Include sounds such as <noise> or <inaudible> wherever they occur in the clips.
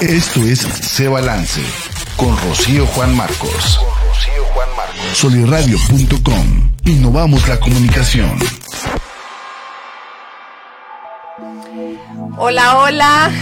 Esto es Se Balance con Rocío Juan Marcos. Soliradio.com. Innovamos la comunicación. Hola, hola.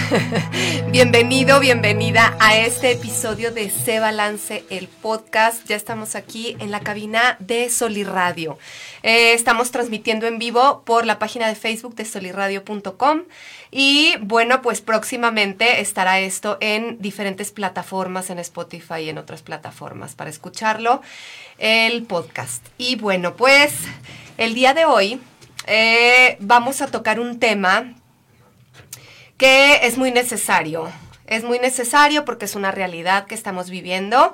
<laughs> Bienvenido, bienvenida a este episodio de Se Balance, el podcast. Ya estamos aquí en la cabina de Soliradio. Eh, estamos transmitiendo en vivo por la página de Facebook de soliradio.com y bueno, pues próximamente estará esto en diferentes plataformas, en Spotify y en otras plataformas para escucharlo, el podcast. Y bueno, pues el día de hoy eh, vamos a tocar un tema que es muy necesario. Es muy necesario porque es una realidad que estamos viviendo.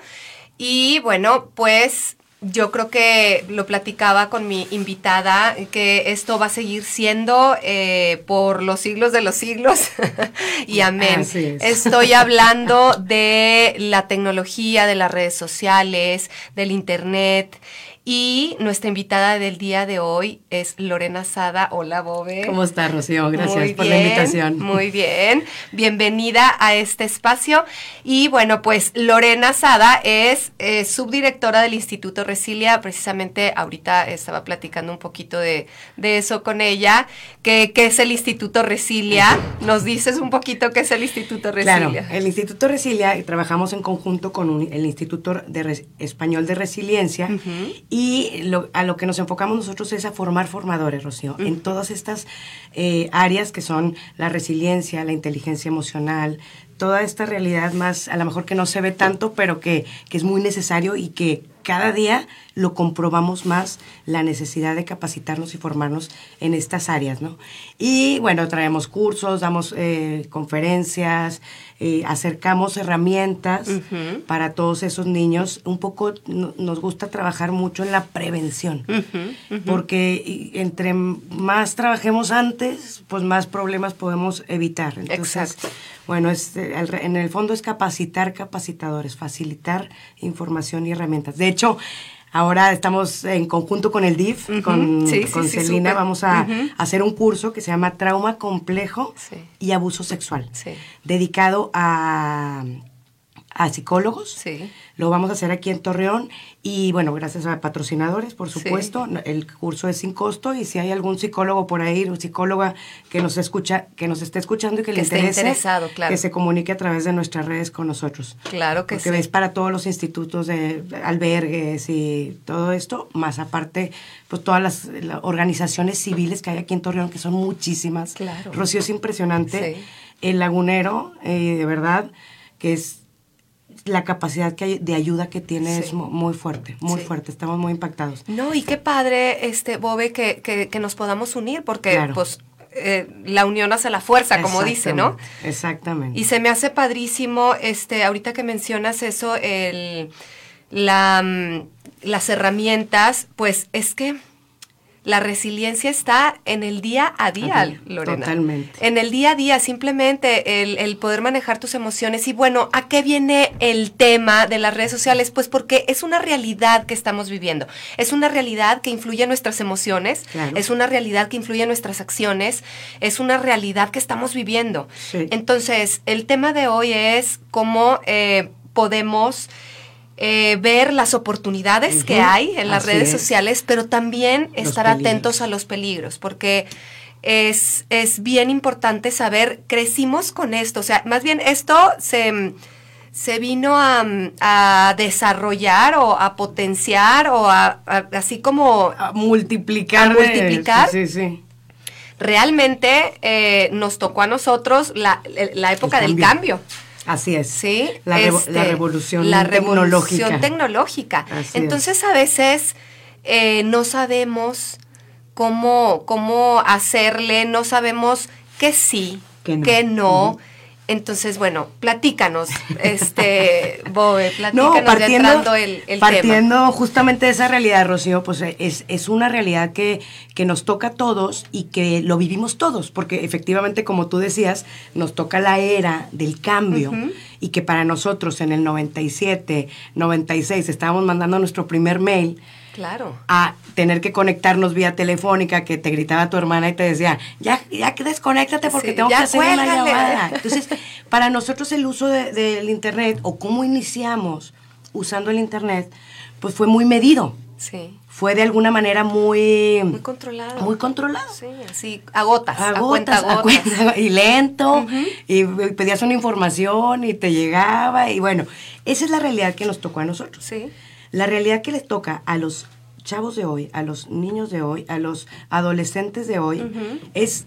Y bueno, pues yo creo que lo platicaba con mi invitada, que esto va a seguir siendo eh, por los siglos de los siglos. <laughs> y amén. Estoy <laughs> hablando de la tecnología, de las redes sociales, del Internet. Y nuestra invitada del día de hoy es Lorena Sada. Hola, Bobe. ¿Cómo estás, Rocío? Gracias por la invitación. Muy bien. Bienvenida a este espacio. Y bueno, pues Lorena Sada es eh, subdirectora del Instituto Resilia. Precisamente ahorita estaba platicando un poquito de, eso con ella. ¿Qué, es el Instituto Resilia? ¿Nos dices un poquito qué es el Instituto Resilia? Claro, el Instituto Resilia, trabajamos en conjunto con el Instituto de Español de Resiliencia. Y a lo que nos enfocamos nosotros es a formar formadores, Rocío, en todas estas eh, áreas que son la resiliencia, la inteligencia emocional, toda esta realidad más, a lo mejor que no se ve tanto, pero que, que es muy necesario y que cada día lo comprobamos más la necesidad de capacitarnos y formarnos en estas áreas, ¿no? Y bueno, traemos cursos, damos eh, conferencias, eh, acercamos herramientas para todos esos niños. Un poco nos gusta trabajar mucho en la prevención, porque entre más trabajemos antes, pues más problemas podemos evitar. Exacto. Bueno, este, en el fondo es capacitar capacitadores, facilitar información y herramientas. De hecho, ahora estamos en conjunto con el DIF, con, Celina, vamos a hacer un curso que se llama Trauma Complejo y Abuso Sexual, dedicado a a psicólogos. Sí. Lo vamos a hacer aquí en Torreón y bueno, gracias a patrocinadores, por supuesto. El curso es sin costo y si hay algún psicólogo por ahí o psicóloga que nos escucha, que nos esté escuchando y que, le interese, que se comunique a través de nuestras redes con nosotros. Claro que Porque sí. es para todos los institutos de albergues y todo esto, más aparte, pues todas las, organizaciones civiles que hay aquí en Torreón, que son muchísimas. Claro. Rocío es impresionante. El lagunero, eh, de verdad, que es la capacidad que de ayuda que tiene es muy fuerte, muy fuerte. Estamos muy impactados. No, y qué padre, este, Bobe, que, que, nos podamos unir, porque pues eh, la unión hace la fuerza, como dice, ¿no? Exactamente. Y se me hace padrísimo, este, ahorita que mencionas eso, el, la, mm, las herramientas, pues es que la resiliencia está en el día a día, Lorena. Totalmente. En el día a día, simplemente el, poder manejar tus emociones. Y bueno, ¿a qué viene el tema de las redes sociales? Pues porque es una realidad que estamos viviendo. Es una realidad que influye en nuestras emociones. Es una realidad que influye en nuestras acciones. Es una realidad que estamos viviendo. Entonces, el tema de hoy es cómo eh, podemos eh, ver las oportunidades que hay en las redes sociales, pero también estar atentos a los peligros, porque es, es bien importante saber, crecimos con esto, o sea, más bien esto se, se vino a, desarrollar o a potenciar o a, así como... A multiplicar. multiplicar. Sí, sí. Realmente eh, nos tocó a nosotros la, la época del cambio. Así es. Sí. La, este, revolución la revolución tecnológica. Entonces a veces eh, no sabemos cómo, cómo hacerle, no sabemos que sí, que no. Entonces, bueno, platícanos, este, <laughs> Bobe, platícanos no, partiendo, el, el partiendo justamente de esa realidad, Rocío, pues es, es una realidad que, que nos toca a todos y que lo vivimos todos, porque efectivamente, como tú decías, nos toca la era del cambio y que para nosotros en el 97, 96 estábamos mandando nuestro primer mail, Claro. A tener que conectarnos vía telefónica, que te gritaba tu hermana y te decía, ya, ya que desconéctate porque Sí, tengo que hacer una llamada. <laughs> Entonces, para nosotros el uso de- del Internet o cómo iniciamos usando el Internet, pues fue muy medido. Sí. Fue de alguna manera muy... Muy controlado. Muy controlado. Sí, así, a gotas, a, A cuenta gotas, a gotas. cuenta- y lento, y pedías una información y te llegaba, y bueno, esa es la realidad que nos tocó a nosotros. Sí. La realidad que les toca a los chavos de hoy, a los niños de hoy, a los adolescentes de hoy, es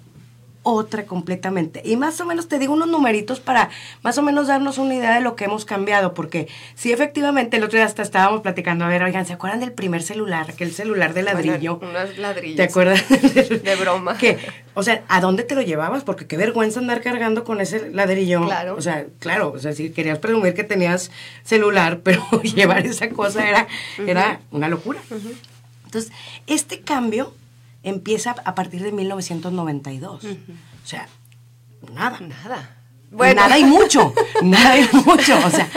otra completamente. Y más o menos te digo unos numeritos para más o menos darnos una idea de lo que hemos cambiado, porque sí, efectivamente, el otro día hasta estábamos platicando, a ver, oigan, ¿se acuerdan del primer celular? Aquel celular de ladrillo. Bueno, unos ladrillos. ¿Te acuerdas? <laughs> De broma. Que, o sea, ¿a dónde te lo llevabas? Porque qué vergüenza andar cargando con ese ladrillo. Claro. O sea, claro, o sea, si querías presumir que tenías celular, <laughs> pero llevar esa cosa era, era una locura. Entonces, este cambio empieza a partir de 1992. O sea, nada. Nada. Nada y mucho, <laughs> nada y mucho, o sea.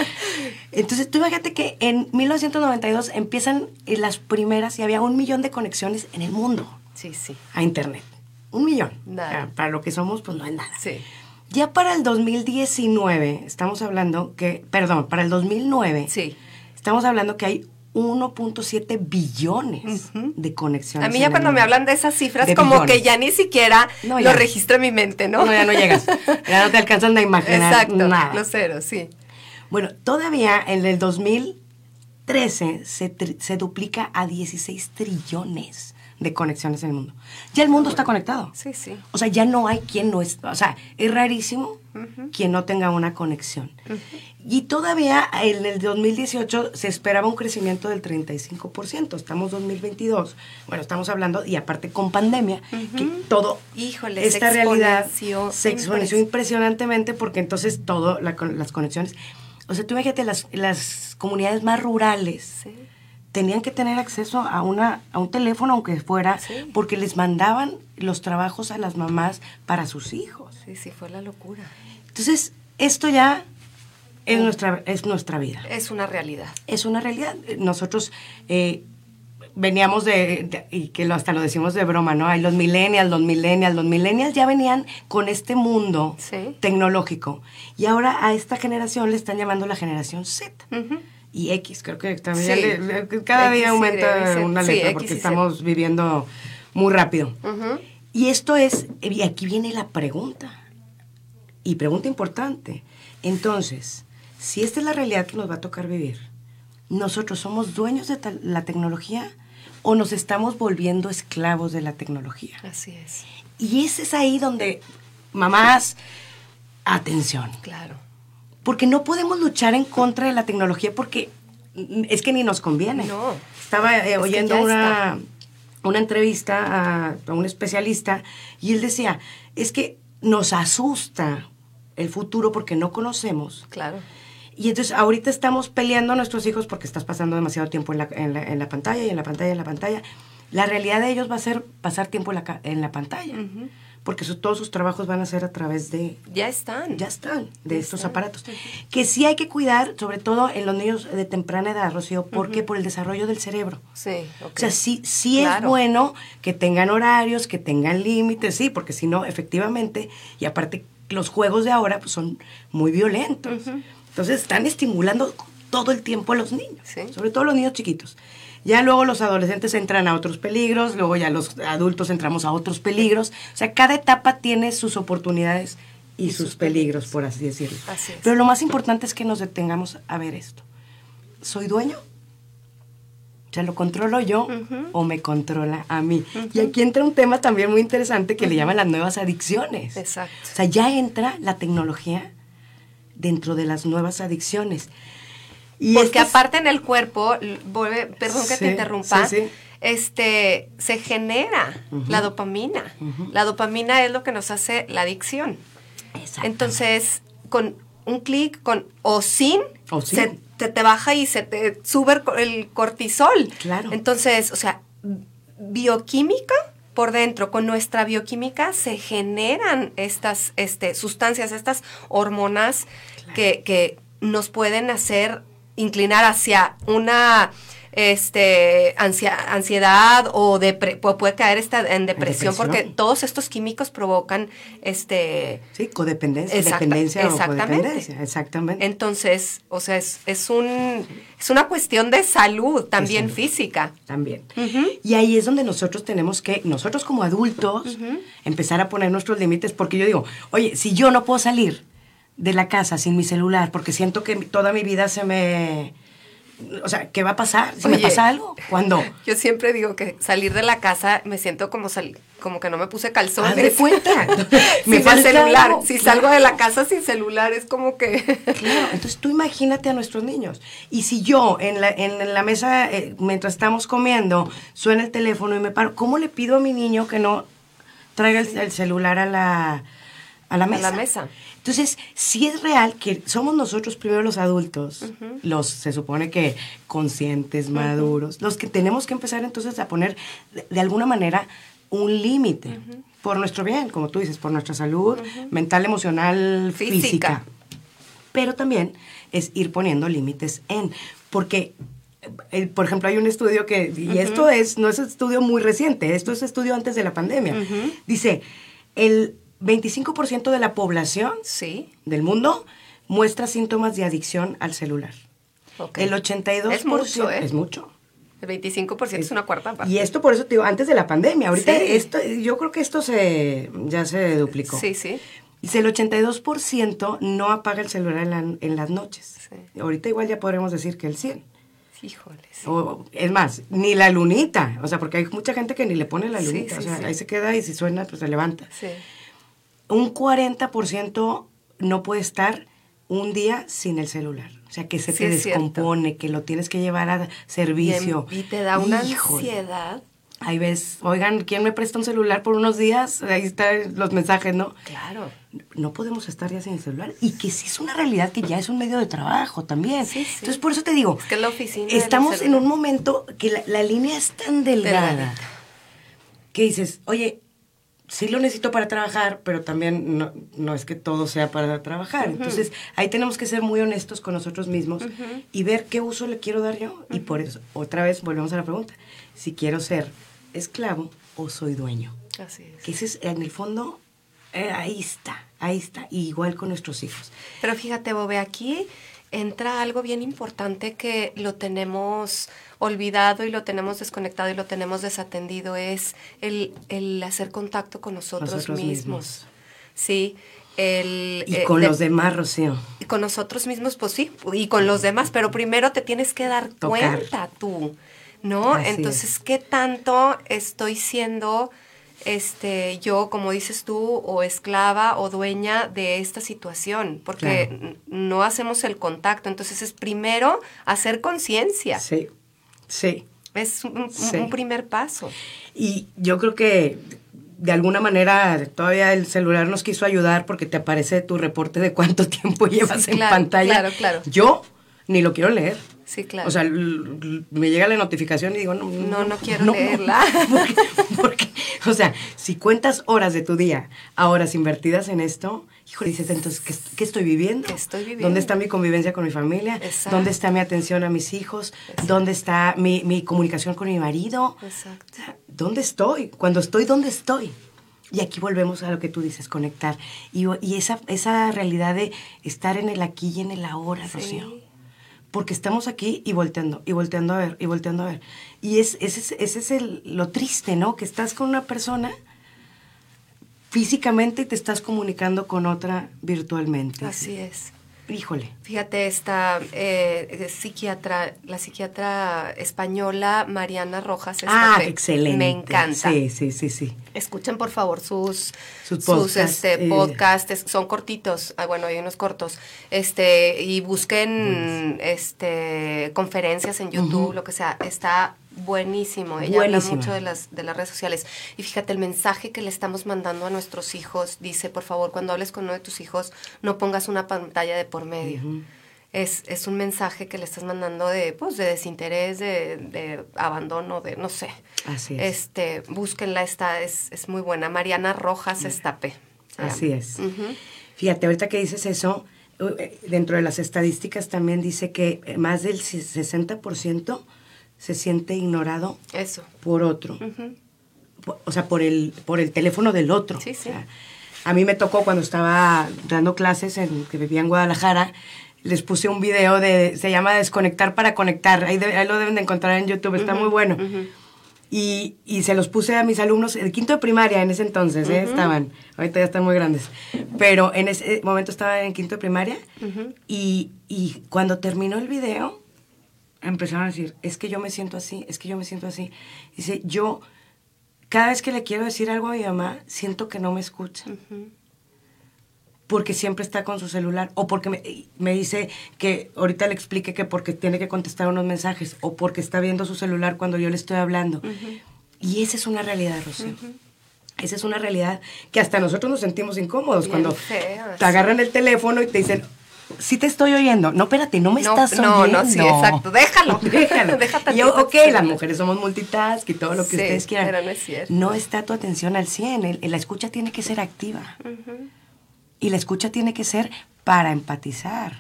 Entonces, tú imagínate que en 1992 empiezan las primeras y había un millón de conexiones en el mundo Sí, sí. a Internet. Un millón. Nada. Para lo que somos, pues no es nada. Sí. Ya para el 2019, estamos hablando que, perdón, para el 2009, Sí. estamos hablando que hay 1.7 billones de conexiones. A mí ya cuando me hablan de esas cifras, De como billones. que ya ni siquiera No, lo ya. registra en mi mente, ¿no? No, ya no llegas. <laughs> Ya no te alcanzan a imaginar Exacto, nada. los ceros, sí. Bueno, todavía en el 2013 se, se duplica a 16 trillones de conexiones en el mundo. Ya el mundo está conectado. Sí, sí. O sea, ya no hay quien no es, o sea, es rarísimo quien no tenga una conexión. Y todavía en el 2018 se esperaba un crecimiento del 35%, estamos 2022, bueno, estamos hablando, y aparte con pandemia, que todo, Híjole, se esta realidad exponenció se exponenció impres- impresionantemente porque entonces todo, la las conexiones, o sea, tú imagínate las, las comunidades más rurales, Sí. Tenían que tener acceso a una a un teléfono aunque fuera Sí. porque les mandaban los trabajos a las mamás para sus hijos. Sí, sí, fue la locura. Entonces, esto ya es nuestra es nuestra vida. Es una realidad. Es una realidad. Nosotros eh, veníamos de, de- y que lo, hasta lo decimos de broma, ¿no? Hay los millennials, los millennials, los millennials ya venían con este mundo Sí. tecnológico. Y ahora a esta generación le están llamando la generación Z. Y X, creo que también Sí. le- cada X, día aumenta Z. una Sí, letra X porque estamos viviendo muy rápido. Ujú. Y esto es, y aquí viene la pregunta, y pregunta importante. Entonces, si esta es la realidad que nos va a tocar vivir, ¿nosotros somos dueños de la tecnología o nos estamos volviendo esclavos de la tecnología? Así es. Y ese es ahí donde, mamás, atención. Claro. Porque no podemos luchar en contra de la tecnología porque es que ni nos conviene. No. Estaba eh, Es oyendo una, una entrevista a, a un especialista y él decía, es que nos asusta el futuro porque no conocemos. Claro. Y entonces ahorita estamos peleando a nuestros hijos porque estás pasando demasiado tiempo en la, en la- en la pantalla y en la pantalla y en la pantalla. La realidad de ellos va a ser pasar tiempo en la, ca- en la pantalla. Porque su- todos sus trabajos van a ser a través de, Ya están. ya están, de Ya estos están. aparatos. Que sí hay que cuidar, sobre todo en los niños de temprana edad, Rocío, porque por el desarrollo del cerebro. Sí, ok. O sea, sí, sí es bueno que tengan horarios, que tengan límites, sí, porque si no, efectivamente, y aparte los juegos de ahora pues, son muy violentos. Entonces están estimulando todo el tiempo a los niños, Sí. sobre todo los niños chiquitos. Ya luego los adolescentes entran a otros peligros, luego ya los adultos entramos a otros peligros. O sea, cada etapa tiene sus oportunidades y, sus, peligros, por así decirlo. Así es. Pero lo más importante es que nos detengamos a ver esto. ¿Soy dueño? O sea, ¿lo controlo yo o me controla a mí? Y aquí entra un tema también muy interesante que le llaman las nuevas adicciones. Exacto. O sea, ya entra la tecnología dentro de las nuevas adicciones. Y Porque estas- aparte en el cuerpo, perdón que Sí, te interrumpa, sí, sí. este se genera la dopamina. La dopamina es lo que nos hace la adicción. Entonces, con un clic, con o sin, O sin. se te, te baja y se te sube el cortisol. Claro. Entonces, o sea, bioquímica por dentro, con nuestra bioquímica se generan estas este, sustancias, estas hormonas que, que nos pueden hacer inclinar hacia una este ansiedad o puede caer esta, en depresión, porque todos estos químicos provocan este sí codependencia dependencia exactamente. o exactamente. Entonces o sea es, es un es una cuestión de salud también física. También. Y ahí es donde nosotros tenemos que nosotros como adultos empezar a poner nuestros límites porque yo digo oye si yo no puedo salir de la casa sin mi celular porque siento que toda mi vida se me o sea, ¿qué va a pasar? Si me pasa algo, ¿cuándo? <laughs> Yo siempre digo que salir de la casa me siento como como que no me puse calzones. de cuenta. <laughs> me falta celular. si salgo de la casa sin celular es como que <laughs> Claro, entonces tú imagínate a nuestros niños. Y si yo en la, en la mesa eh, mientras estamos comiendo suena el teléfono y me paro, ¿cómo le pido a mi niño que no traiga el, celular a la a la mesa? A la mesa. Entonces, si es real que somos nosotros primero los adultos, los se supone que conscientes, maduros, los que tenemos que empezar entonces a poner de, alguna manera un límite por nuestro bien, como tú dices, por nuestra salud mental, emocional, física. Pero también es ir poniendo límites en, porque eh, por ejemplo, hay un estudio que, y esto es, no es un estudio muy reciente, esto es estudio antes de la pandemia. Dice, el 25% de la población sí. del mundo muestra síntomas de adicción al celular. El 82% es mucho, ¿eh? es mucho. El 25% es, una cuarta parte. Y esto por eso te digo, antes de la pandemia. Ahorita esto, yo creo que esto se ya se duplicó. Sí, sí. Dice, el 82% no apaga el celular en, las noches. Ahorita igual ya podremos decir que el 100. Híjoles. O, es más, ni la lunita. O sea, porque hay mucha gente que ni le pone la lunita. o sea, ahí se queda y si suena, pues se levanta. Sí un 40% no puede estar un día sin el celular. O sea, que se te descompone, que lo tienes que llevar a servicio. Y, te da una ansiedad. Ahí ves, oigan, ¿quién me presta un celular por unos días? Ahí están los mensajes, ¿no? Claro. No podemos estar ya sin el celular. Y que sí es una realidad que ya es un medio de trabajo también. Entonces, por eso te digo, es que la oficina estamos en un momento que la, la línea es tan delgada que dices, oye, sí lo necesito para trabajar, pero también no, es que todo sea para trabajar. Entonces, ahí tenemos que ser muy honestos con nosotros mismos y ver qué uso le quiero dar yo. Y por eso, otra vez, volvemos a la pregunta. Si quiero ser esclavo o soy dueño. Así es. Que ese es, en el fondo, eh, ahí está, ahí está. igual con nuestros hijos. Pero fíjate, Bobe, aquí entra algo bien importante que lo tenemos olvidado y lo tenemos desconectado y lo tenemos desatendido, es el, el hacer contacto con nosotros, mismos. Sí. El, y eh, con los demás, Rocío. Y con nosotros mismos, pues sí, y con los demás, pero primero te tienes que dar cuenta tú, ¿no? Entonces, ¿qué tanto estoy siendo este, yo, como dices tú, o esclava o dueña de esta situación, porque no hacemos el contacto. Entonces es primero hacer conciencia. Sí, sí. Es un, primer paso. Y yo creo que de alguna manera todavía el celular nos quiso ayudar porque te aparece tu reporte de cuánto <laughs> tiempo llevas en pantalla. Claro, claro. Yo ni lo quiero leer. Sí, claro. O sea, me llega la notificación y digo, no, no, no quiero leerla. <laughs> porque, o sea, si cuentas horas de tu día a horas invertidas en esto, hijo, dices, entonces, ¿qué, estoy viviendo? estoy viviendo? ¿Dónde está mi convivencia con mi familia? ¿Dónde está mi atención a mis hijos? ¿Dónde está mi, mi comunicación con mi marido? Exacto. ¿Dónde estoy? Cuando estoy, ¿dónde estoy? Y aquí volvemos a lo que tú dices, conectar. Y, y esa, esa realidad de estar en el aquí y en el ahora, Rocío porque estamos aquí y volteando, y volteando a ver, y volteando a ver. Y es, ese, ese es el, lo triste, ¿no? Que estás con una persona físicamente y te estás comunicando con otra virtualmente. Así es. Híjole. Fíjate, esta eh, psiquiatra, la psiquiatra española Mariana Rojas. Ah, excelente. Me encanta. Sí, sí, sí, sí. Escuchen por favor sus, sus, podcasts, este, eh. podcasts, son cortitos, ah, bueno, hay unos cortos, este, y busquen este conferencias en YouTube, lo que sea, está buenísimo. Ella habla mucho de las, de las redes sociales. Y fíjate, el mensaje que le estamos mandando a nuestros hijos dice, por favor, cuando hables con uno de tus hijos, no pongas una pantalla de por medio. es, es, un mensaje que le estás mandando de, pues, de desinterés, de, de abandono, de, no sé. Así es. Este, búsquenla, esta es, es muy buena. Mariana Rojas Estape. Así es. Fíjate, ahorita que dices eso, eh, dentro de las estadísticas también dice que más del 60% se siente ignorado Eso. por otro. O sea, por el, por el teléfono del otro. Sí, sí. O sea, a mí me tocó cuando estaba dando clases en que vivía en Guadalajara, les puse un video de, se llama Desconectar para Conectar, ahí, de- ahí lo deben de encontrar en YouTube, está muy bueno. y, y se los puse a mis alumnos, el quinto de primaria en ese entonces, ¿eh? estaban, ahorita ya están muy grandes, pero en ese momento estaba en quinto de primaria y, y cuando terminó el video, empezaron a decir, es que yo me siento así, es que yo me siento así. Dice, yo cada vez que le quiero decir algo a mi mamá, siento que no me escucha. Porque siempre está con su celular. O porque me, me dice que ahorita le explique que porque tiene que contestar unos mensajes. O porque está viendo su celular cuando yo le estoy hablando. Y esa es una realidad, Rocío. Esa es una realidad que hasta nosotros nos sentimos incómodos Bien cuando te agarran el teléfono y te dicen, sí te estoy oyendo. No, espérate, no me No, estás no, oyendo. no, sí, exacto. Déjalo. <laughs> Déjalo. <laughs> Deja y yo, ok, las mujeres somos multitask y todo lo que Sí, ustedes quieran. pero no es cierto. No está tu atención al 100. el- el- la escucha tiene que ser activa. Y la escucha tiene que ser para empatizar,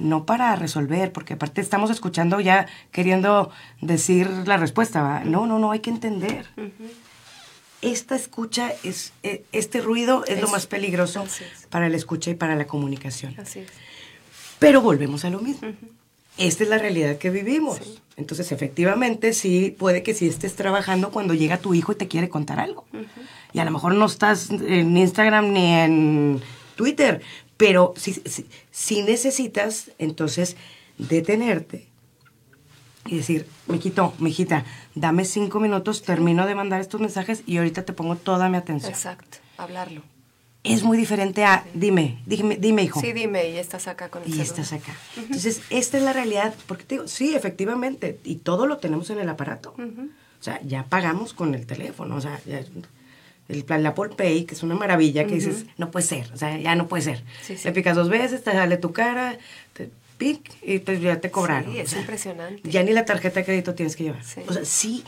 no para resolver, porque aparte estamos escuchando ya queriendo decir la respuesta, ¿va? No, no, no, hay que entender. Esta escucha, es, eh, este ruido es, lo más peligroso es. para la escucha y para la comunicación. Así es. Pero volvemos a lo mismo. Esta es la realidad que vivimos. Entonces, efectivamente, sí, puede que sí estés trabajando cuando llega tu hijo y te quiere contar algo. Y a lo mejor no estás en Instagram ni en Twitter, pero si, si, si necesitas, entonces, detenerte y decir, mijito, mijita, dame cinco minutos, termino de mandar estos mensajes y ahorita te pongo toda mi atención. Exacto. Hablarlo. Es muy diferente a, dime, dime, dime, hijo Sí, dime, y estás acá con el y celular. estás acá. Entonces, esta es la realidad, porque te digo, sí, efectivamente, y todo lo tenemos en el aparato. O sea, ya pagamos con el teléfono, o sea, ya- el plan, la Apple Pay, que es una maravilla, que dices, no puede ser, o sea, ya no puede ser. Sí, sí. Le picas dos veces, te sale tu cara, te pic, y pues ya te cobraron. Sí, es O sea, impresionante. Ya ni la tarjeta de crédito tienes que llevar. Sí. O sea, sí,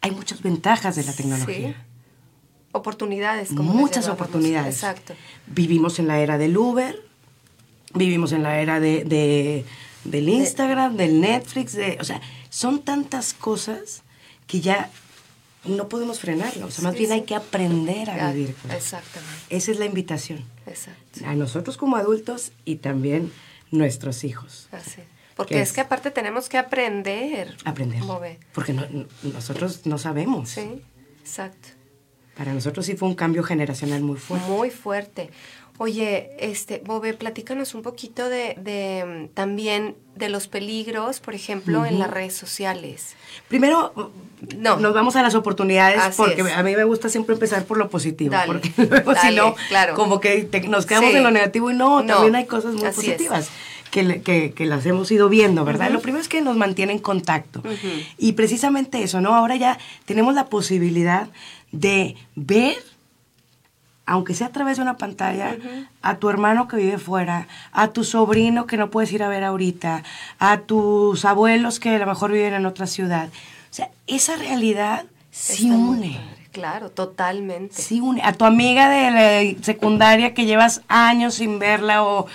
hay muchas ventajas de la tecnología. Oportunidades, como muchas oportunidades. Exacto. Vivimos en la era del Uber, vivimos en la era de, de- del Instagram, del Netflix, de, o sea, son tantas cosas que ya no podemos frenarlo. O sea, más Sí, bien sí. hay que aprender a vivir. Exactamente. Esa es la invitación. Exacto. A nosotros como adultos y también nuestros hijos. Así. Porque ¿Qué es? es? que aparte tenemos que aprender. Aprender. Mover. Porque no- nosotros no sabemos. Sí, exacto. Para nosotros sí fue un cambio generacional muy fuerte. Muy fuerte. Oye, este, Bobe, platícanos un poquito de, de, mm, también de los peligros, por ejemplo, en las redes sociales. Primero, No. nos vamos a las oportunidades Así porque es. a mí me gusta siempre empezar por lo positivo. Dale, porque <laughs> luego si no, claro. como que te- nos quedamos Sí. en lo negativo y no, No, también hay cosas muy así es. positivas. Que, le- que, que las hemos ido viendo, ¿verdad? Lo primero es que nos mantiene en contacto. Y precisamente eso, ¿no? Ahora ya tenemos la posibilidad de ver aunque sea a través de una pantalla, a tu hermano que vive fuera, a tu sobrino que no puedes ir a ver ahorita, a tus abuelos que a lo mejor viven en otra ciudad. O sea, esa realidad sí une. Claro, totalmente. Sí une. A tu amiga de la secundaria que llevas años sin verla o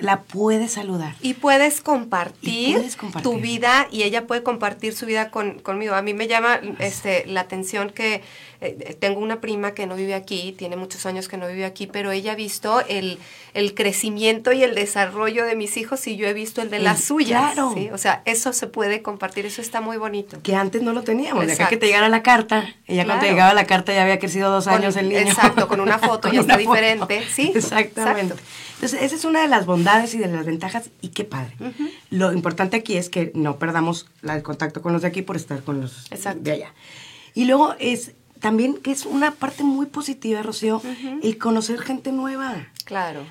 la puedes saludar. Y puedes compartir, Y puedes compartir. tu vida y ella puede compartir su vida con, conmigo. A mí me llama este, la atención que eh, tengo una prima que no vive aquí, tiene muchos años que no vive aquí, pero ella ha visto el, el crecimiento y el desarrollo de mis hijos y yo he visto el de las suyas. claro. ¿sí? O sea, eso se puede compartir, eso está muy bonito. Que antes no lo teníamos. De acá Exacto. que te llegara la carta. Ya cuando te llegaba la carta ya había crecido dos Con- años el niño. exacto, con una foto <laughs> ya está diferente, ¿sí? Exactamente. Exacto. Entonces, esa es una de las bondades y de las ventajas. Y qué padre. Lo importante aquí es que no perdamos la- el contacto con los de aquí por estar con los Exacto. de allá. Y luego es también que es una parte muy positiva, Rocío, el conocer gente nueva. Claro.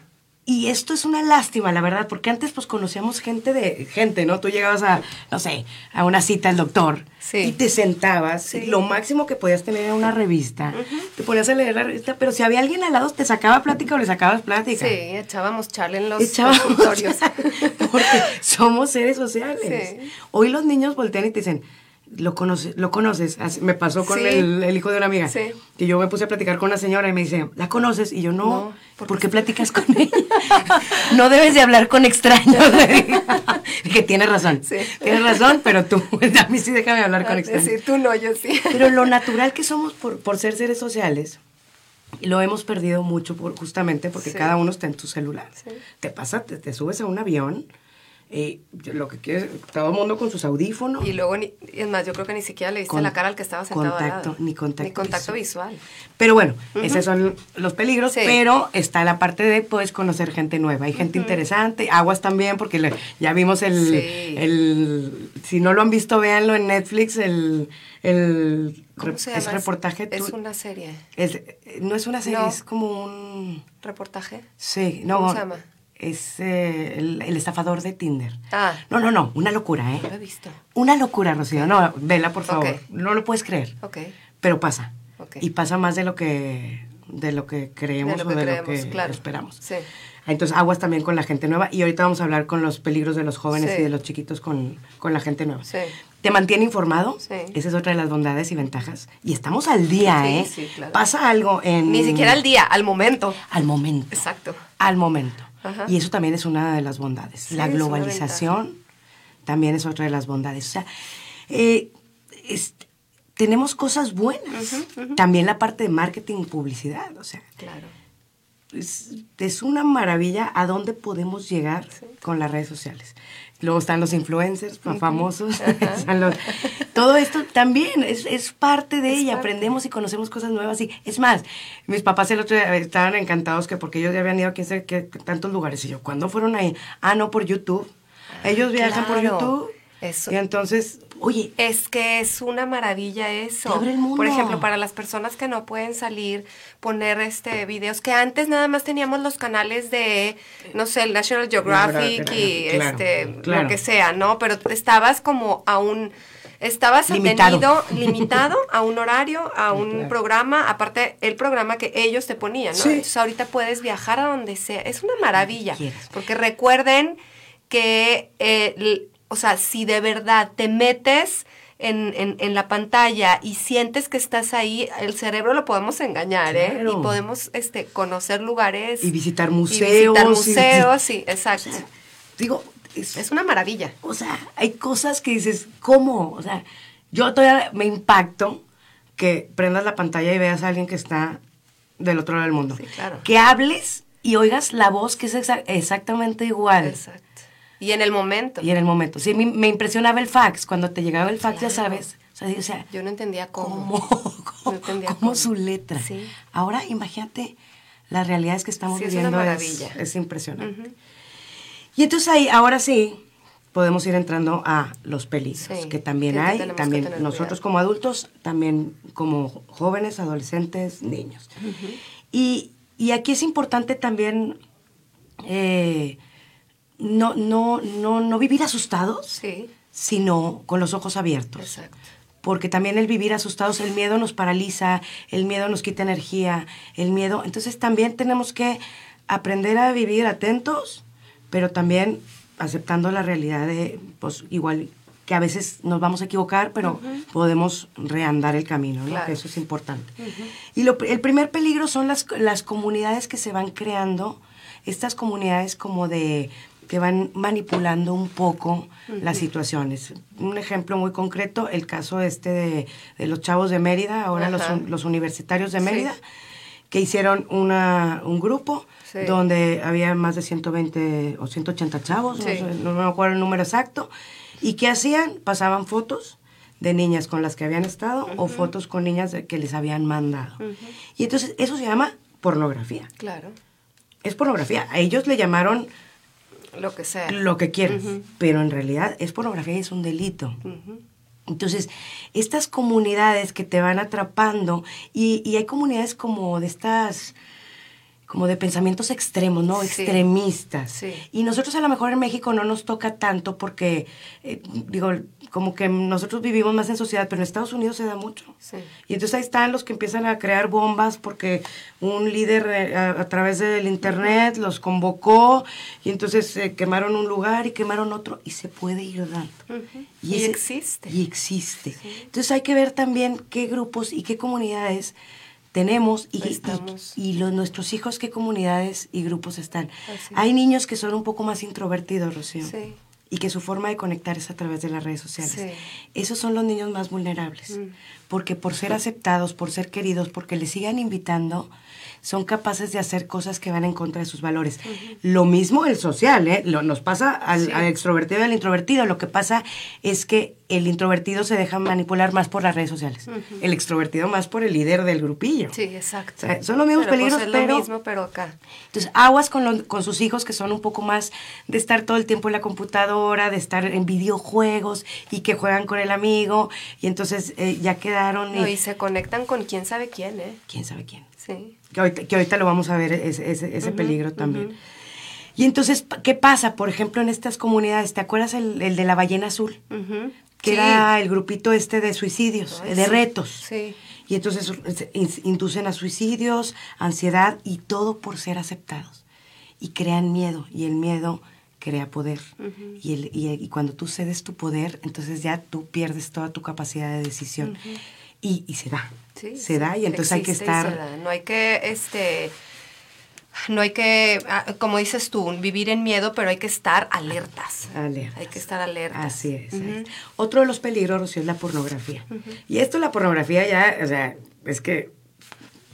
Y esto es una lástima, la verdad, porque antes pues conocíamos gente de gente, ¿no? Tú llegabas a, no sé, a una cita al doctor Sí. y te sentabas, Sí. y lo máximo que podías tener era una revista, te ponías a leer la revista, pero si había alguien al lado te sacaba plática o le sacabas plática. Sí, echábamos charla en los Echábamos consultorios. <laughs> porque somos seres sociales. Sí. Hoy los niños voltean y te dicen, lo conoces, lo conoces. Así me pasó con Sí. el, el hijo de una amiga. Sí. Que yo me puse a platicar con una señora y me dice, ¿la conoces? Y yo, no, No, ¿por ¿por qué? platicas con ella? <laughs> no debes de hablar con extraños. <laughs> que tienes razón. Sí. Tienes razón, pero tú, <laughs> a mí sí déjame hablar con Ah, extraños. Sí, tú no, yo sí. Pero lo natural que somos por, por ser seres sociales, lo hemos perdido mucho por, justamente porque cada uno está en tu celular. Sí. Te pasa, te, te subes a un avión, lo que quieres, todo el mundo con sus audífonos. Y luego, ni- es más, yo creo que ni siquiera le viste Con- la cara al que estaba sentado al contacto, lado. ni contacto Ni contacto visual. visual. Pero bueno, esos son los peligros, Sí. pero está la parte de puedes conocer gente nueva, hay gente interesante, aguas también, porque le- ya vimos el, Sí. el, si no lo han visto, véanlo en Netflix, el, el ¿Cómo re- se llama? ese reportaje. Es tú- una serie. es- no es una serie, No. es como un... ¿Reportaje? Sí, no. ¿Cómo se llama? Es eh, el, el estafador de Tinder. Ah. No, no, no, una locura, ¿eh? No lo he visto. Una locura, Rocío. No, vela, por favor. No lo puedes creer. Ok. Pero pasa. Ok. Y pasa más de lo que de lo que creemos De lo o de creemos, lo que claro. esperamos. Sí. Entonces, aguas también con la gente nueva. Y ahorita vamos a hablar con los peligros de los jóvenes Sí. y de los chiquitos con, con la gente nueva. Sí. Te mantiene informado. Sí. Esa es otra de las bondades y ventajas. Y estamos al día, Sí, ¿eh? sí, claro. Pasa algo en... Ni siquiera al día, al momento. Al momento. Exacto. Al momento. Ajá. Y eso también es una de las bondades. Sí, la globalización también es otra de las bondades. O sea, eh, es- tenemos cosas buenas. También la parte de marketing y publicidad. O sea, Claro. es, es una maravilla a dónde podemos llegar con las redes sociales. Luego están los influencers fa- famosos. <laughs> los- todo esto también es, es parte de Es ella. parte. Aprendemos y conocemos cosas nuevas. Y es más, mis papás el otro día estaban encantados que porque ellos ya habían ido a quién sabe qué tantos lugares. Y yo, ¿cuándo fueron ahí? Ah, no, por YouTube. Ellos viajan por. YouTube. Eso. Y entonces, oye, Es que es una maravilla eso. Te abre el mundo. Por ejemplo, para las personas que no pueden salir, poner este videos que antes nada más teníamos los canales de, no sé, el National Geographic y Claro, este claro. lo que sea, ¿no? Pero estabas como a un estabas Limitado. atenido, limitado a un horario, a un Claro. programa, aparte el programa que ellos te ponían, ¿no? Sí. Entonces ahorita puedes viajar a donde sea. Es una maravilla. Porque recuerden que, eh, o sea, si de verdad te metes en, en- en la pantalla y sientes que estás ahí, el cerebro lo podemos engañar, ¿eh? Y podemos este, conocer lugares. Y visitar y museos, visitar y- museos, sí, exacto. digo, es, es una maravilla. O sea, hay cosas que dices, ¿cómo? O sea, yo todavía me impacto que prendas la pantalla y veas a alguien que está del otro lado del mundo. Sí, claro. Que hables y oigas la voz que es exa- exactamente igual. Exacto. Y en el momento. Y en el momento. Sí, me, me impresionaba el fax. Cuando te llegaba el fax, ya sabes. O sea, digo, o sea, Yo no entendía cómo. ¿cómo? <laughs> ¿Cómo, No entendía cómo cómo. su letra? Sí. Ahora, imagínate las realidades que estamos Sí, es una viviendo. maravilla. Es, impresionante. Y entonces ahí, ahora sí, podemos ir entrando a los peligros, Sí, que también que hay, también nosotros cuidado. como adultos, también como jóvenes, adolescentes, niños. y, y aquí es importante también eh, no, no, no, no vivir asustados, Sí, sino con los ojos abiertos. exacto. Porque también el vivir asustados, el miedo nos paraliza, el miedo nos quita energía, el miedo. Entonces también tenemos que aprender a vivir atentos, pero también aceptando la realidad de, pues igual que a veces nos vamos a equivocar, pero podemos reandar el camino, ¿no? Claro. Que eso es importante. Y lo- el primer peligro son las, las comunidades que se van creando, estas comunidades como de que van manipulando un poco las situaciones. Un ejemplo muy concreto, el caso este de, de los chavos de Mérida, ahora los, los universitarios de Sí. Mérida, que hicieron una, un grupo Sí. donde había más de 120 o 180 chavos, no Sí. sé, no me acuerdo el número exacto, y ¿qué hacían? Pasaban fotos de niñas con las que habían estado o fotos con niñas que les habían mandado. Y entonces eso se llama pornografía. Claro. Es pornografía. A ellos le llamaron Lo que sea. lo que quieras, pero en realidad es pornografía y es un delito. Entonces, estas comunidades que te van atrapando, y, y hay comunidades como de estas, como de pensamientos extremos, ¿no? Sí. Extremistas. Sí. Y nosotros a lo mejor en México no nos toca tanto porque, eh, digo, como que nosotros vivimos más en sociedad, pero en Estados Unidos se da mucho. Sí. Y entonces ahí están los que empiezan a crear bombas porque un líder eh, a, a través del internet los convocó y entonces eh, quemaron un lugar y quemaron otro y se puede ir dando. Y existe. Y existe. Entonces hay que ver también qué grupos y qué comunidades tenemos y, y- y los, nuestros hijos qué comunidades y grupos están. Así. Hay niños que son un poco más introvertidos, Rocío. Sí. Y que su forma de conectar es a través de las redes sociales. Sí. Esos son los niños más vulnerables, Mm. porque por ser aceptados, por ser queridos, porque les sigan invitando, son capaces de hacer cosas que van en contra de sus valores. Lo mismo el social, ¿eh? Lo, nos pasa al, Sí. al extrovertido y al introvertido. Lo que pasa es que el introvertido se deja manipular más por las redes sociales, el extrovertido más por el líder del grupillo. Sí, exacto. O sea, son los mismos Pero, pues, peligros, es pero- lo mismo, pero acá. Entonces, aguas con, lo- con sus hijos que son un poco más de estar todo el tiempo en la computadora, de estar en videojuegos y que juegan con el amigo y entonces eh, ya quedaron y, No, y se conectan con quién sabe quién, ¿eh? quién sabe quién. Sí. Que ahorita, que ahorita lo vamos a ver, ese, ese- ese peligro también. Y entonces, ¿qué pasa? Por ejemplo, en estas comunidades, ¿te acuerdas el, el de la ballena azul? Ujú. Que Sí. era el grupito este de suicidios, Ay, de sí. retos. Sí. Y entonces inducen a suicidios, ansiedad y todo por ser aceptados. Y crean miedo y el miedo crea poder. y, el, y, y cuando tú cedes tu poder, entonces ya tú pierdes toda tu capacidad de decisión. y, y se da. Sí, se sí, da y entonces hay que estar... se da. No hay que, este, no hay que, ah, como dices tú, vivir en miedo, pero hay que estar alertas. Alertas. Hay que estar alertas. Así es. Otro de los peligros, Rocío, es la pornografía. Y esto, la pornografía ya, o sea, es que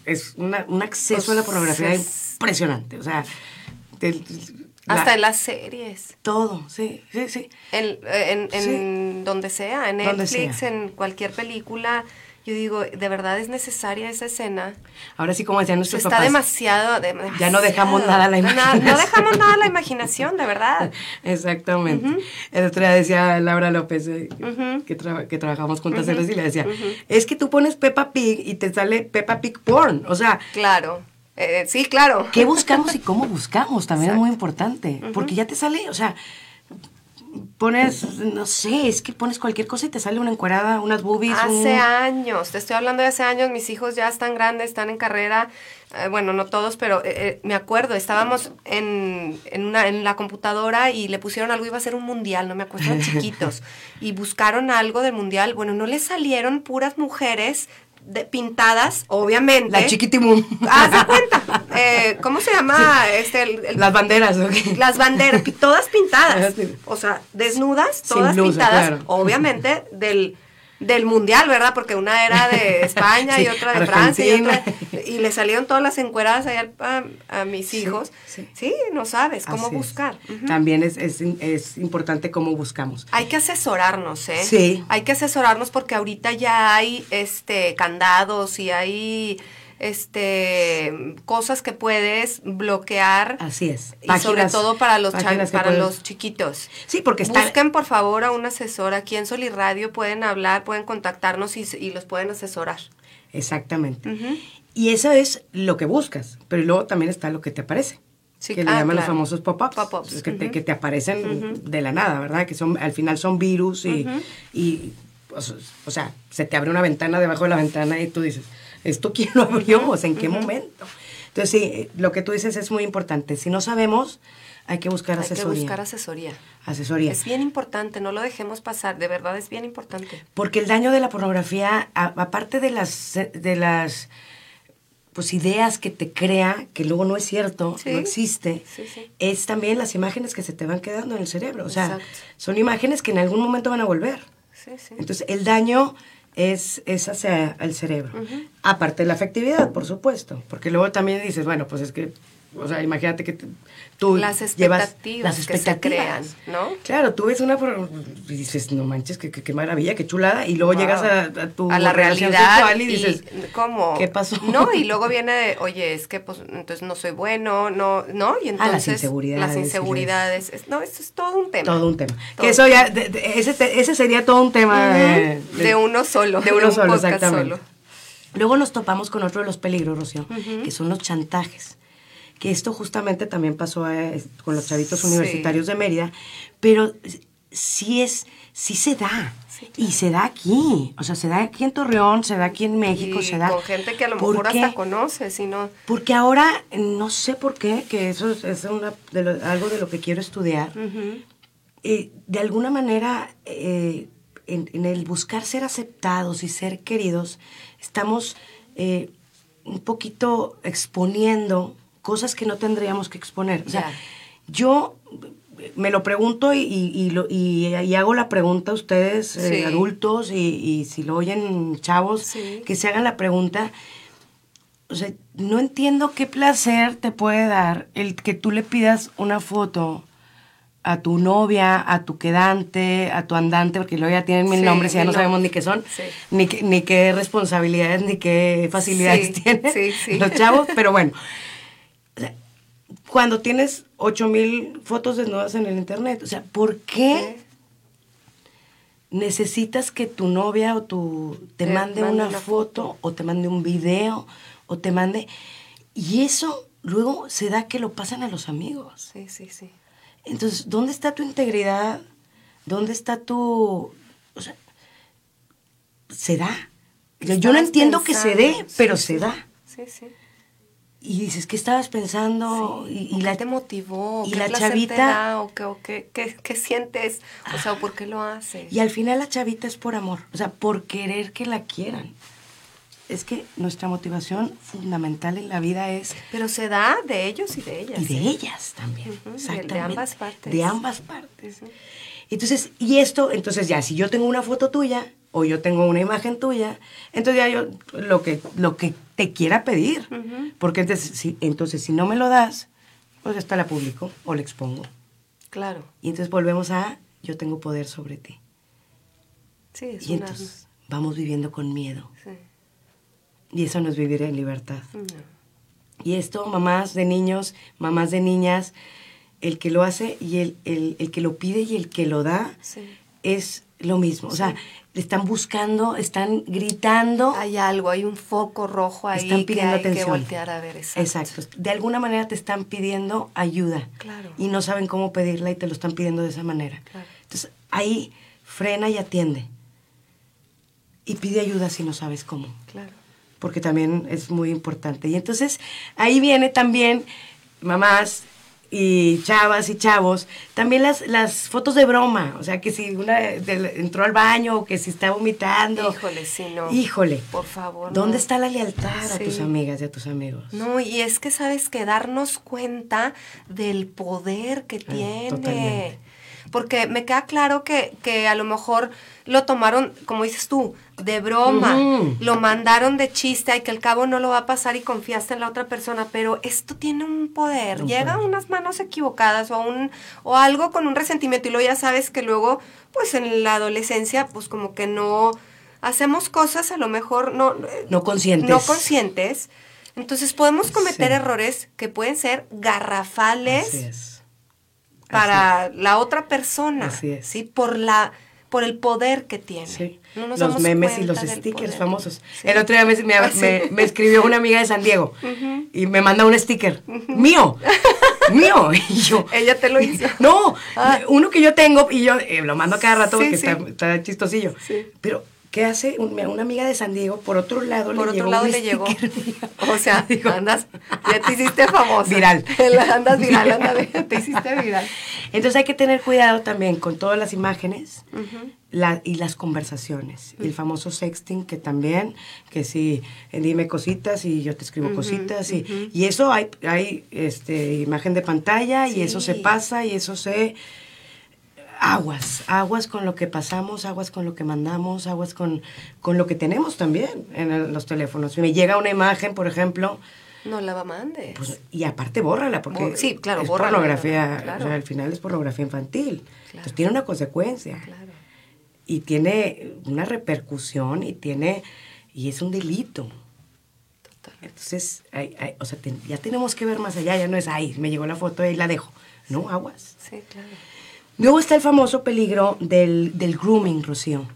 es una- un acceso a la Pues, pornografía es- impresionante. O sea, del- la- Hasta en las series. Todo, sí, sí, sí. En, en, en donde sea, en Netflix, sea. en cualquier película. Yo digo, ¿de verdad es necesaria esa escena? Ahora sí, como decían nuestros está papás. demasiado, de- Ya no dejamos demasiado. nada a la No, imaginación. No dejamos nada a la imaginación, de verdad. <laughs> Exactamente. El otro día decía Laura López, eh, que, traba- que trabajamos juntas en y le decía, es que tú pones Peppa Pig y te sale Peppa Pig porn. O sea, Claro. Eh, sí, claro. ¿qué buscamos y cómo buscamos? También es muy importante. Porque ya te sale, o sea, pones, no sé, es que pones cualquier cosa y te sale una encuerada, unas boobies. Hace un- años, te estoy hablando de hace años, mis hijos ya están grandes, están en carrera, eh, bueno, no todos, pero eh, eh, me acuerdo, estábamos en, en, una, en la computadora y le pusieron algo, iba a ser un mundial, no me acuerdo, eran <laughs> chiquitos, y buscaron algo del mundial, bueno, no les salieron puras mujeres de- pintadas, obviamente. La chiquitimum. Haz de cuenta, eh, ¿cómo se llama? Este, el- el- Las banderas, ¿ok? las banderas, todas pintadas. Sí. O sea, desnudas, todas blusa, pintadas. claro. Obviamente del, del mundial, ¿verdad? Porque una era de <laughs> España y Sí, otra de Francia y otra. Y le salieron todas las encueradas allá a, a mis hijos. sí. Sí, no sabes cómo Así es. buscar. También es, es, es importante cómo buscamos. Hay que asesorarnos, ¿eh? Sí. Hay que asesorarnos porque ahorita ya hay este candados y hay este cosas que puedes bloquear Así es. y sobre todo para los para puedes- los chiquitos. Sí, porque está- Busquen por favor a un asesor aquí en Soliradio, pueden hablar, pueden contactarnos y, y los pueden asesorar. Exactamente. Ujú. Y eso es lo que buscas, pero luego también está lo que te aparece. Sí, que le ah, llaman los famosos pop-ups. Pop-ups, Es que, te, que te aparecen de la nada, ¿verdad? Que son al final son virus y, y pues, o sea, se te abre una ventana debajo de la ventana y tú dices, ¿esto quién lo abrió? O sea, ¿en qué momento? Entonces, sí, lo que tú dices es muy importante. Si no sabemos, hay que buscar Hay que asesoría. buscar asesoría. asesoría. Es bien importante, no lo dejemos pasar, de verdad es bien importante. Porque el daño de la pornografía, a- aparte de las, de las pues, ideas que te crea, que luego no es cierto, Sí. no existe, Sí, sí. es también las imágenes que se te van quedando en el cerebro. O sea, Exacto. son imágenes que en algún momento van a volver. Entonces, el daño es, es hacia el cerebro. Aparte de la afectividad, por supuesto. Porque luego también dices, bueno, pues es que, o sea, imagínate que te- tú Las llevas expectativas las que se expectativas. crean, ¿no? Claro, tú ves una y dices, no manches, qué, qué- maravilla, qué chulada. Y luego Wow. llegas a, a tu a la realidad y dices, cómo ¿qué pasó? no y <laughs> luego viene de, oye es que pues entonces no soy bueno no no y Ah, entonces las inseguridades, las inseguridades es- no esto es todo un tema todo un tema. Todo. Que eso ya, de- de- ese, te- ese sería todo un tema de, Ujú. de uno solo de uno un solo, podcast exactamente. solo. Luego nos topamos con otro de los peligros, Rocío, que son los chantajes. Que esto justamente también pasó eh, con los chavitos Sí. universitarios de Mérida, pero sí es, sí se da. Sí, Y se da aquí, o sea, se da aquí en Torreón, se da aquí en México, y se da. con gente que a lo ¿Por mejor qué? hasta conoce si no Porque ahora, no sé por qué, que eso es, es una de lo- algo de lo que quiero estudiar, eh, de alguna manera, eh, en, en el buscar ser aceptados y ser queridos, estamos eh, un poquito exponiendo cosas que no tendríamos que exponer. O sea, yo me lo pregunto y, y, lo, y, hago la pregunta a ustedes, eh, adultos, y, si lo oyen chavos, que se hagan la pregunta. O sea, no entiendo qué placer te puede dar el que tú le pidas una foto a tu novia, a tu quedante, a tu andante, porque luego ya tienen mil nombres y ya no sabemos ni qué son, ni, ni qué responsabilidades, ni qué facilidades tienen los chavos, pero bueno. <laughs> Cuando tienes ocho mil fotos desnudas en el internet, o sea, ¿por qué necesitas que tu novia o tu te, mande una, foto o te mande un video o te mande... Y eso luego se da que lo pasan a los amigos. Sí, sí, sí. Entonces, ¿dónde está tu integridad? ¿Dónde está tu... O sea, se da. Yo no entiendo que se dé, pero se da. Sí, sí. Y dices, ¿qué estabas pensando? y, la, te motivó? Y la chavita... ¿O, qué, qué, sientes? O sea, ¿por qué lo haces? Y al final la chavita es por amor, o sea, por querer que la quieran es que nuestra motivación fundamental en la vida es... Pero se da de ellos y de ellas. Y de ¿eh? ellas también, exactamente. De, ambas partes. De ambas partes. Entonces, y esto, entonces ya, si yo tengo una foto tuya o yo tengo una imagen tuya, entonces ya yo lo que, lo que te quiera pedir. Porque entonces si, entonces si no me lo das, pues esta la publico o la expongo. Claro. Y entonces volvemos a, yo tengo poder sobre ti. Sí, es y entonces vamos viviendo con miedo. Sí. Y eso no es vivir en libertad. Y esto, mamás de niños, mamás de niñas, el que lo hace y el, el, que lo pide y el que lo da es lo mismo. O sea, están buscando, están gritando. Hay algo, hay un foco rojo ahí están pidiendo que hay atención. que voltear a ver. Exacto. De alguna manera te están pidiendo ayuda. Claro. Y no saben cómo pedirla y te lo están pidiendo de esa manera. Entonces, ahí frena y atiende. Y pide ayuda si no sabes cómo. Claro porque también es muy importante. Y entonces ahí viene también, mamás y chavas y chavos, también las, las fotos de broma, o sea, que si una entró al baño o que si está vomitando. Híjole, sí, no. Híjole. Por favor. ¿Dónde está la lealtad a tus amigas y a tus amigos? No, y es que sabes que darnos cuenta del poder que ah, tiene porque me queda claro que, que a lo mejor lo tomaron, como dices tú, de broma, lo mandaron de chiste y que al cabo no lo va a pasar y confiaste en la otra persona, pero esto tiene un poder, llega a unas manos equivocadas o, un, o algo con un resentimiento y luego ya sabes que luego, pues en la adolescencia, pues como que no hacemos cosas a lo mejor no, no conscientes. No conscientes. Entonces podemos cometer errores que pueden ser garrafales para la otra persona. Así es. ¿sí? Por la por el poder que tiene. Sí. los memes y los stickers famosos. El otro día ah, me, escribió una amiga de San Diego <laughs> y me manda un sticker. ¡Mío! <laughs> mío. <laughs> Y yo, Ella te lo hizo. No, ah. uno que yo tengo y yo eh, lo mando cada rato porque Está, está, chistosillo. Pero ¿Qué hace? una amiga de San Diego, por otro lado, por le otro lado le llegó. <laughs> O sea, <laughs> digo, andas, ya te hiciste famosa. Viral. <laughs> andas viral, andas, te hiciste viral. Entonces hay que tener cuidado también con todas las imágenes y las conversaciones. El famoso sexting, que también, que si eh, dime cositas y yo te escribo cositas. Y, y, eso hay, hay este, imagen de pantalla y eso se pasa y eso se aguas, aguas con lo que pasamos, aguas con lo que mandamos, aguas con, con lo que tenemos también en los teléfonos. Si me llega una imagen, por ejemplo... No la mandes. Pues, y aparte bórrala, porque sí, claro, es pornografía, al final es pornografía infantil. Entonces tiene una consecuencia. Claro. Y tiene una repercusión y tiene... Y es un delito. Entonces, o sea, ya tenemos que ver más allá, ya no es, ahí, me llegó la foto y la dejo. No, aguas. Sí, claro. Luego está el famoso peligro del, grooming, Rocío,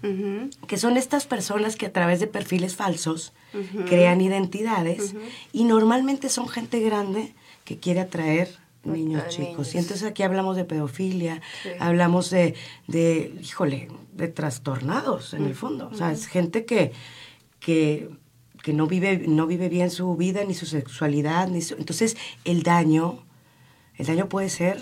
que son estas personas que a través de perfiles falsos crean identidades y normalmente son gente grande que quiere atraer niños chicos. Y entonces aquí hablamos de pedofilia, hablamos de, de, híjole, de trastornados en el fondo. O sea, es gente que, que, que, no, vive, no vive bien su vida, ni su sexualidad, ni entonces el daño, el daño puede ser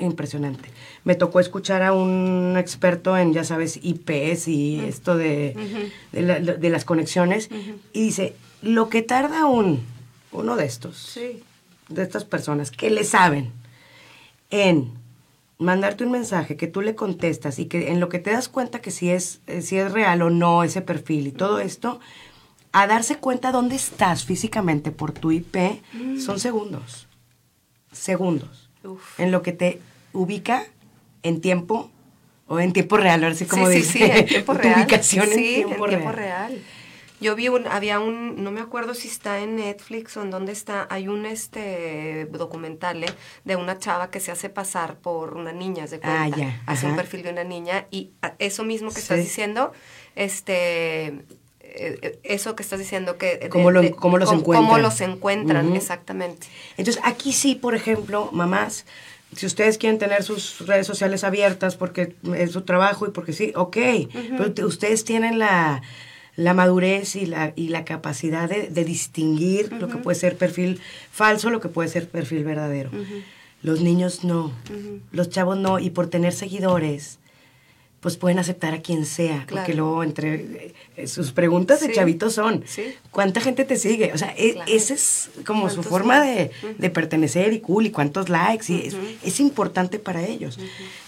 impresionante. Me tocó escuchar a un experto en, ya sabes, IPs y esto de, de, las conexiones, y dice, lo que tarda un, uno de estos, de estas personas que le saben en mandarte un mensaje que tú le contestas y que en lo que te das cuenta que si es, eh, si es real o no ese perfil y todo esto, a darse cuenta dónde estás físicamente por tu IP, son segundos. Segundos. Uf. En lo que te ubica en tiempo o en tiempo real, ahora sí como sí, dice. sí, sí, en <laughs> tiempo tu real. ubicación Sí, en tiempo real. real. Yo vi un, había un, no me acuerdo si está en Netflix o en dónde está, hay un este documental ¿eh? de una chava que se hace pasar por una niña, ¿se cuenta? Ah, ya, Hace un perfil de una niña y a- eso mismo que estás diciendo, este, eh, eh, eso que estás diciendo que... Cómo lo- de- cómo los cómo- encuentran. Cómo los encuentran, exactamente. Entonces, aquí sí, por ejemplo, mamás, si ustedes quieren tener sus redes sociales abiertas porque es su trabajo y porque sí, ok, pero te- ustedes tienen la, la madurez y la, y la capacidad de, de distinguir lo que puede ser perfil falso, lo que puede ser perfil verdadero. Los niños no, los chavos no, y por tener seguidores, pues pueden aceptar a quien sea, porque Claro. luego entre eh, sus preguntas de Sí, chavitos son, sí. ¿cuánta gente te sigue? O sea, e- Claro. esa es como su ¿Cuántos forma de, de pertenecer y cool y cuántos likes, y es, es importante para ellos.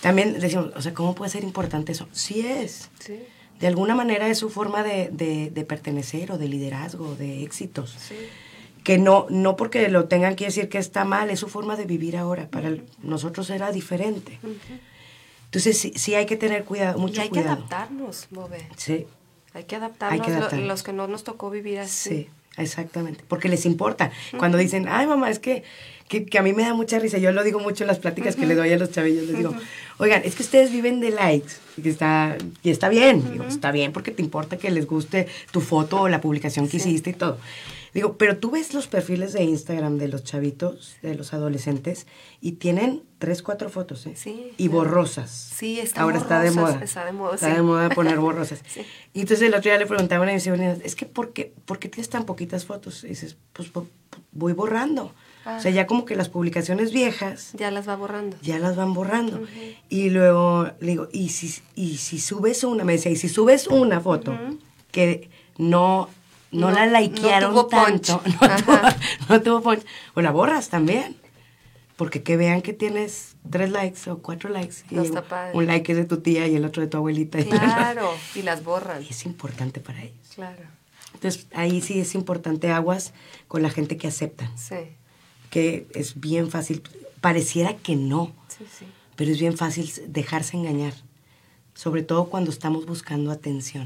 También decimos, o sea, ¿cómo puede ser importante eso? Sí es. Sí, De alguna manera es su forma de, de- de pertenecer o de liderazgo, de éxitos. Que no, no porque lo tengan que decir que está mal, es su forma de vivir ahora. Para nosotros era diferente. Entonces sí, sí hay que tener cuidado, mucho y hay cuidado. que adaptarnos, Bobe. Sí, Hay que adaptarnos, Hay que lo- adaptarnos. los que no nos tocó vivir así. sí, exactamente. Porque les importa. Cuando dicen, ay mamá, es que, que, que a mí me da mucha risa. Yo lo digo mucho en las pláticas que le doy a los chavillos. Les digo, oigan, es que ustedes viven de likes. Y, está, y está bien. Digo, está bien porque te importa que les guste tu foto o la publicación que hiciste y todo. Digo, pero tú ves los perfiles de Instagram de los chavitos, de los adolescentes, y tienen tres, cuatro fotos, ¿eh? Sí, Y borrosas. Sí, están Ahora está de moda. está de moda, Está sí. de moda poner borrosas. <laughs> Sí. Y entonces el otro día le preguntaba a una de es que ¿por qué, por qué tienes tan poquitas fotos? Y dices, pues voy borrando. Ah. O sea, ya como que las publicaciones viejas Ya las va borrando. ya las van borrando. Y luego le digo, ¿y si, y si subes una, me decía, y si subes una foto que no, no, No- la no likearon punch. tanto, <laughs> no, tuvo, no tuvo punch, o la borras también. Porque que vean que tienes tres likes o cuatro likes. Y No está padre. un like es de tu tía y el otro de tu abuelita. <laughs> Claro, y las borran. Y es importante para ellos. Claro, Entonces, ahí sí es importante aguas con la gente que acepta. sí, Que es bien fácil. Pareciera que no, sí, sí. pero es bien fácil dejarse engañar. Sobre todo cuando estamos buscando atención.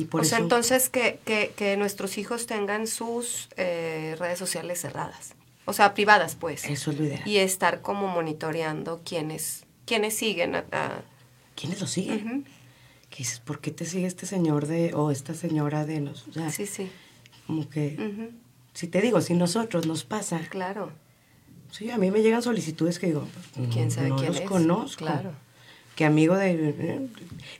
Y por o eso. sea, entonces que, que, que nuestros hijos tengan sus eh, redes sociales cerradas. O sea, privadas, pues. Eso es lo ideal. Y estar como monitoreando quiénes, quiénes siguen a- a- ¿Quiénes lo siguen? Ujú. Que dices, ¿por qué te sigue este señor de. o esta señora de. O sea, Sí, sí. como que. Si te digo, si nosotros nos pasa. Claro. Sí, a mí me llegan solicitudes que digo, pues, ¿Quién no- sabe no quién los es? conozco. Claro. Que amigo de... eh,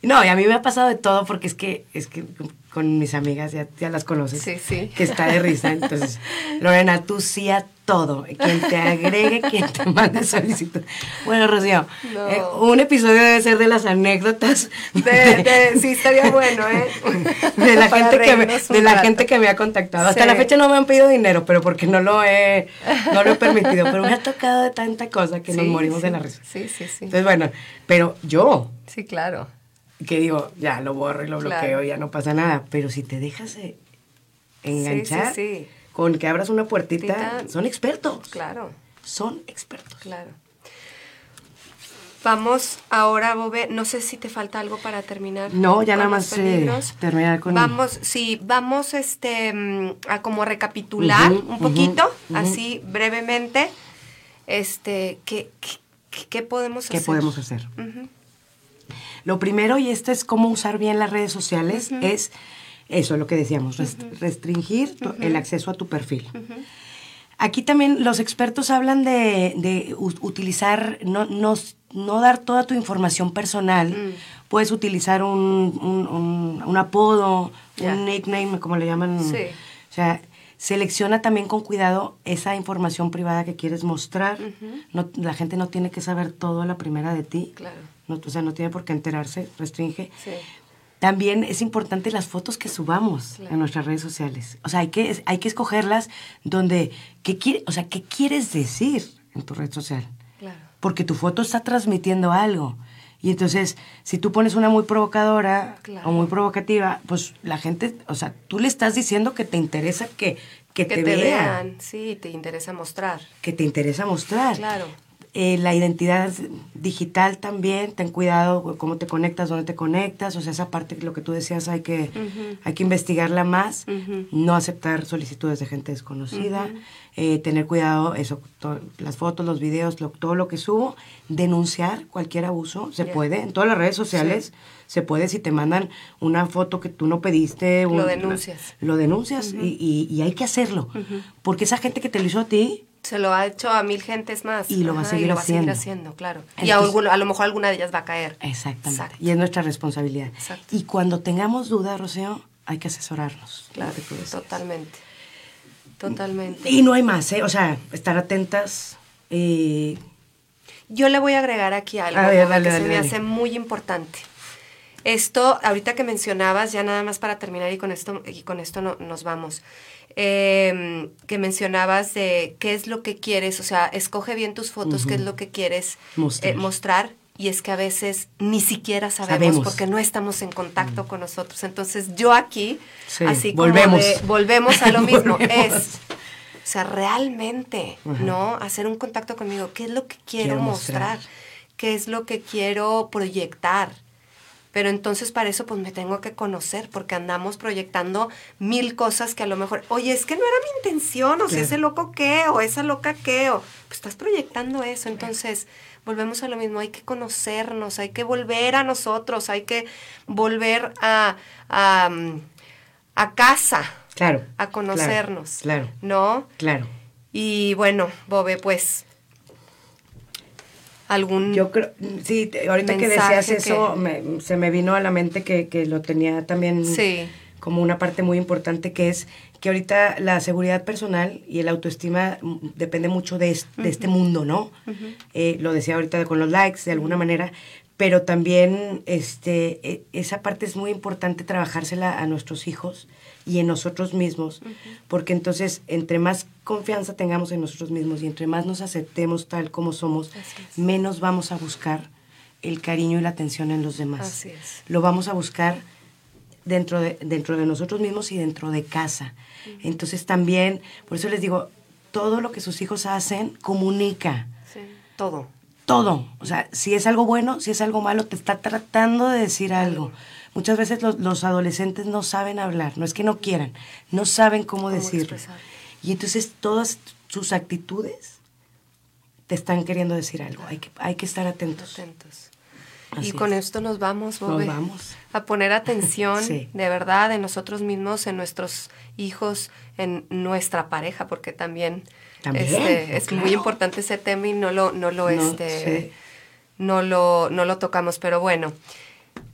No, y a mí me ha pasado de todo porque es que, es que con mis amigas ya, ya las conoces. Sí, sí. Que está de risa. Entonces, Lorena, tú sí a todo. Quien te agregue, quien te mande solicitud. Bueno, Rocío, No. eh, un episodio debe ser de las anécdotas De, de- sí, estaría bueno, ¿eh? <laughs> de la gente que me, de la rato. gente que me ha contactado. Hasta Sí. la fecha no me han pedido dinero, pero porque no lo he, no lo he permitido. Pero me ha tocado de tanta cosa que nos morimos de la risa. Sí, sí, sí. Entonces, bueno, pero yo, Sí, claro. Que digo, ya lo borro y lo Claro. bloqueo, ya no pasa nada. Pero si te dejas eh, enganchar Sí, sí, sí. con que abras una puertita, son expertos. Claro, Son expertos. claro. Vamos ahora, Bobe, no sé si te falta algo para terminar. No, ya nada más, eh, terminar con- Vamos, sí, vamos este mm, a como recapitular un poquito, así brevemente, este, ¿qué, qué, qué podemos ¿Qué hacer? podemos hacer? Lo primero, y este es cómo usar bien las redes sociales, es eso, lo que decíamos, rest- restringir tu- el acceso a tu perfil. Aquí también los expertos hablan de, de utilizar, no, no, no dar toda tu información personal. Mm. Puedes utilizar un, un- un- un apodo, un nickname, como le llaman. Sí. O sea, selecciona también con cuidado esa información privada que quieres mostrar. no, la gente no tiene que saber todo a la primera de ti. Claro. No, o sea, no tiene por qué enterarse, restringe. Sí. También es importante las fotos que subamos Claro. en nuestras redes sociales. O sea, hay que, hay que escogerlas donde, ¿qué quiere, o sea, ¿qué quieres decir en tu red social? Claro. porque tu foto está transmitiendo algo. Y entonces, si tú pones una muy provocadora Claro. o muy provocativa, pues la gente, o sea, tú le estás diciendo que te interesa que, que, Que te, te, vean, vean, sí, te interesa mostrar. que te interesa mostrar. Claro. Eh, la identidad digital también, ten cuidado cómo te conectas, dónde te conectas, o sea, esa parte, lo que tú decías, hay que, hay que investigarla más, no aceptar solicitudes de gente desconocida, eh, tener cuidado, eso, to- las fotos, los videos, lo- todo lo que subo, denunciar cualquier abuso, se puede, en todas las redes sociales, se puede, si te mandan una foto que tú no pediste, Lo un- denuncias. Lo denuncias y, y- y hay que hacerlo, porque esa gente que te lo hizo a ti, Se lo ha hecho a mil gentes más. Y lo va a seguir y lo va a seguir haciendo. claro. y a, alguno- a lo mejor alguna de ellas va a caer. Exactamente. Exacto. Y es nuestra responsabilidad. Exacto. Y cuando tengamos dudas, Rocío, hay que asesorarnos. Claro, totalmente. Totalmente. Y no hay más, ¿eh? O sea, estar atentas. eh, Yo le voy a agregar aquí algo A ver, Bobe, dale, que dale, se me dale. hace muy importante. Esto, ahorita que mencionabas, ya nada más para terminar y con esto, y con esto no- nos vamos. Eh, que mencionabas de qué es lo que quieres, o sea, escoge bien tus fotos, qué es lo que quieres Mostrar. eh, mostrar. Y es que a veces ni siquiera sabemos, Sabemos. porque no estamos en contacto con nosotros. Entonces yo aquí, Sí, así volvemos. como de- volvemos a lo <laughs> mismo, es o sea, realmente, ¿no? Hacer un contacto conmigo. ¿Qué es lo que quiero, Quiero mostrar? mostrar. ¿Qué es lo que quiero proyectar? Pero entonces para eso pues me tengo que conocer porque andamos proyectando mil cosas que a lo mejor, oye, es que no era mi intención, o si Claro. ese loco qué, o esa loca qué, o pues estás proyectando eso. Entonces volvemos a lo mismo, hay que conocernos, hay que volver a nosotros, hay que volver a, a, mm, a casa, claro. a conocernos. Claro. ¿No? Claro. Y bueno, Bobe, pues algún Yo creo, sí, ahorita que decías eso, que- me- se me vino a la mente que, que lo tenía también Sí. como una parte muy importante, que es que ahorita la seguridad personal y el autoestima depende mucho de, es- de este mundo, ¿no? Eh, lo decía ahorita con los likes, de alguna manera, pero también este, e- esa parte es muy importante trabajársela a nuestros hijos y en nosotros mismos, porque entonces entre más confianza tengamos en nosotros mismos y entre más nos aceptemos tal como somos, menos vamos a buscar el cariño y la atención en los demás. Así es. Lo vamos a buscar dentro de, dentro de nosotros mismos y dentro de casa. Entonces también, por eso les digo, todo lo que sus hijos hacen comunica. Sí, todo. Todo. O sea, si es algo bueno, si es algo malo, te está tratando de decir algo. Muchas veces los, los adolescentes no saben hablar, no es que no quieran, no saben cómo, Cómo decirlo. expresar. Y entonces todas sus actitudes te están queriendo decir algo. Hay que, hay que estar atentos. Atentos. Así y con es. esto nos vamos, Nos vamos. A poner atención, <laughs> Sí. de verdad, en nosotros mismos, en nuestros hijos, en nuestra pareja, porque también, También, este, es claro. muy importante ese tema y no lo, no lo, No, este, sí. no lo, no lo tocamos. Pero bueno.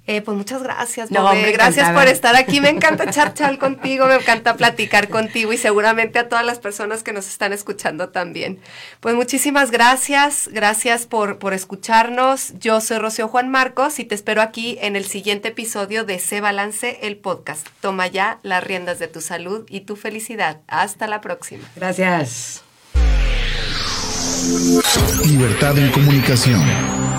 Eh, pues muchas gracias, No, hombre, gracias encantada. por estar aquí. Me encanta echar chal contigo, me encanta platicar contigo y seguramente a todas las personas que nos están escuchando también. Pues muchísimas gracias, gracias por, por escucharnos. Yo soy Rocío Juan Marcos y te espero aquí en el siguiente episodio de Se Balance, el podcast. Toma ya las riendas de tu salud y tu felicidad. Hasta la próxima. Gracias. Libertad en comunicación.